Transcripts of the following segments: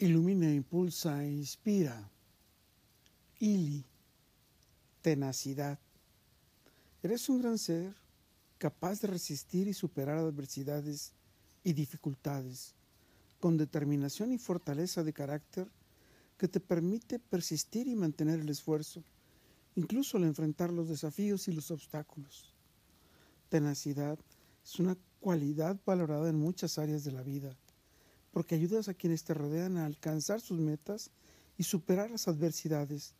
Ilumina, impulsa, inspira. Ili, tenacidad. Eres un gran ser capaz de resistir y superar adversidades y dificultades, con determinación y fortaleza de carácter que te permite persistir y mantener el esfuerzo, incluso al enfrentar los desafíos y los obstáculos. Tenacidad es una cualidad valorada en muchas áreas de la vida porque ayudas a quienes te rodean a alcanzar sus metas y superar las adversidades,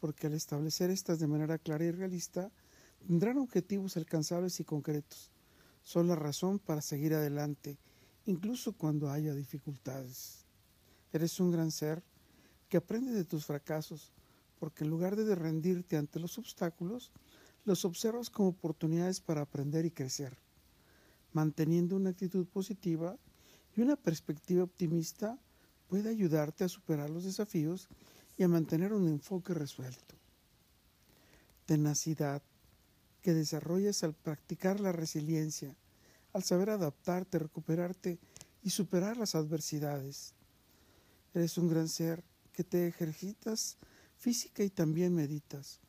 porque al establecer estas de manera clara y realista, tendrán objetivos alcanzables y concretos. Son la razón para seguir adelante, incluso cuando haya dificultades. Eres un gran ser que aprende de tus fracasos, porque en lugar de rendirte ante los obstáculos, los observas como oportunidades para aprender y crecer. Manteniendo una actitud positiva, y una perspectiva optimista puede ayudarte a superar los desafíos y a mantener un enfoque resuelto. Tenacidad que desarrollas al practicar la resiliencia, al saber adaptarte, recuperarte y superar las adversidades. Eres un gran ser que te ejercitas física y también meditas,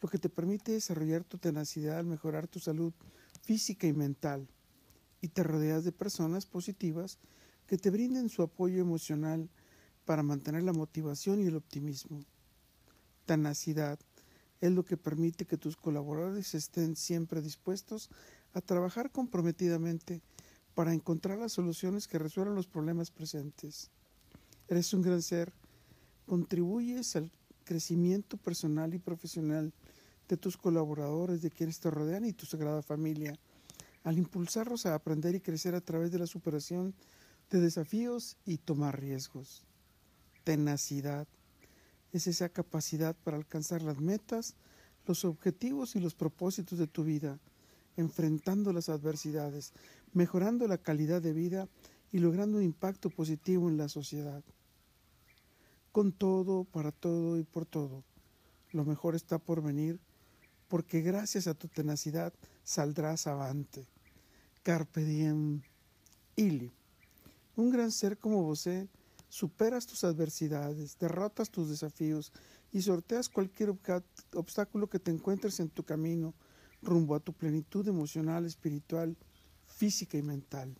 lo que te permite desarrollar tu tenacidad al mejorar tu salud física y mental y te rodeas de personas positivas que te brinden su apoyo emocional para mantener la motivación y el optimismo. Tenacidad es lo que permite que tus colaboradores estén siempre dispuestos a trabajar comprometidamente para encontrar las soluciones que resuelvan los problemas presentes. Eres un gran ser, contribuyes al crecimiento personal y profesional de tus colaboradores, de quienes te rodean y tu sagrada familia al impulsarlos a aprender y crecer a través de la superación de desafíos y tomar riesgos. Tenacidad es esa capacidad para alcanzar las metas, los objetivos y los propósitos de tu vida, enfrentando las adversidades, mejorando la calidad de vida y logrando un impacto positivo en la sociedad. Con todo, para todo y por todo, lo mejor está por venir porque gracias a tu tenacidad saldrás avante. Carpe diem, ili. Un gran ser como vos superas tus adversidades, derrotas tus desafíos y sorteas cualquier obstáculo que te encuentres en tu camino rumbo a tu plenitud emocional, espiritual, física y mental.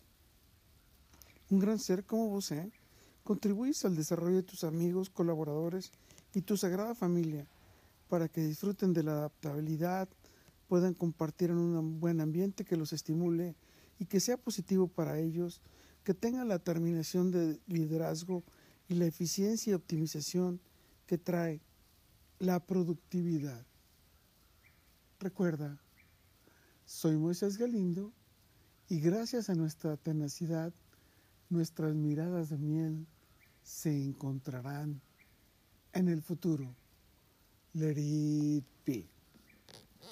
Un gran ser como vos contribuyes al desarrollo de tus amigos, colaboradores y tu sagrada familia para que disfruten de la adaptabilidad, puedan compartir en un buen ambiente que los estimule y que sea positivo para ellos, que tengan la terminación de liderazgo y la eficiencia y optimización que trae la productividad. Recuerda, soy Moisés Galindo y gracias a nuestra tenacidad, nuestras miradas de miel se encontrarán en el futuro. Let it.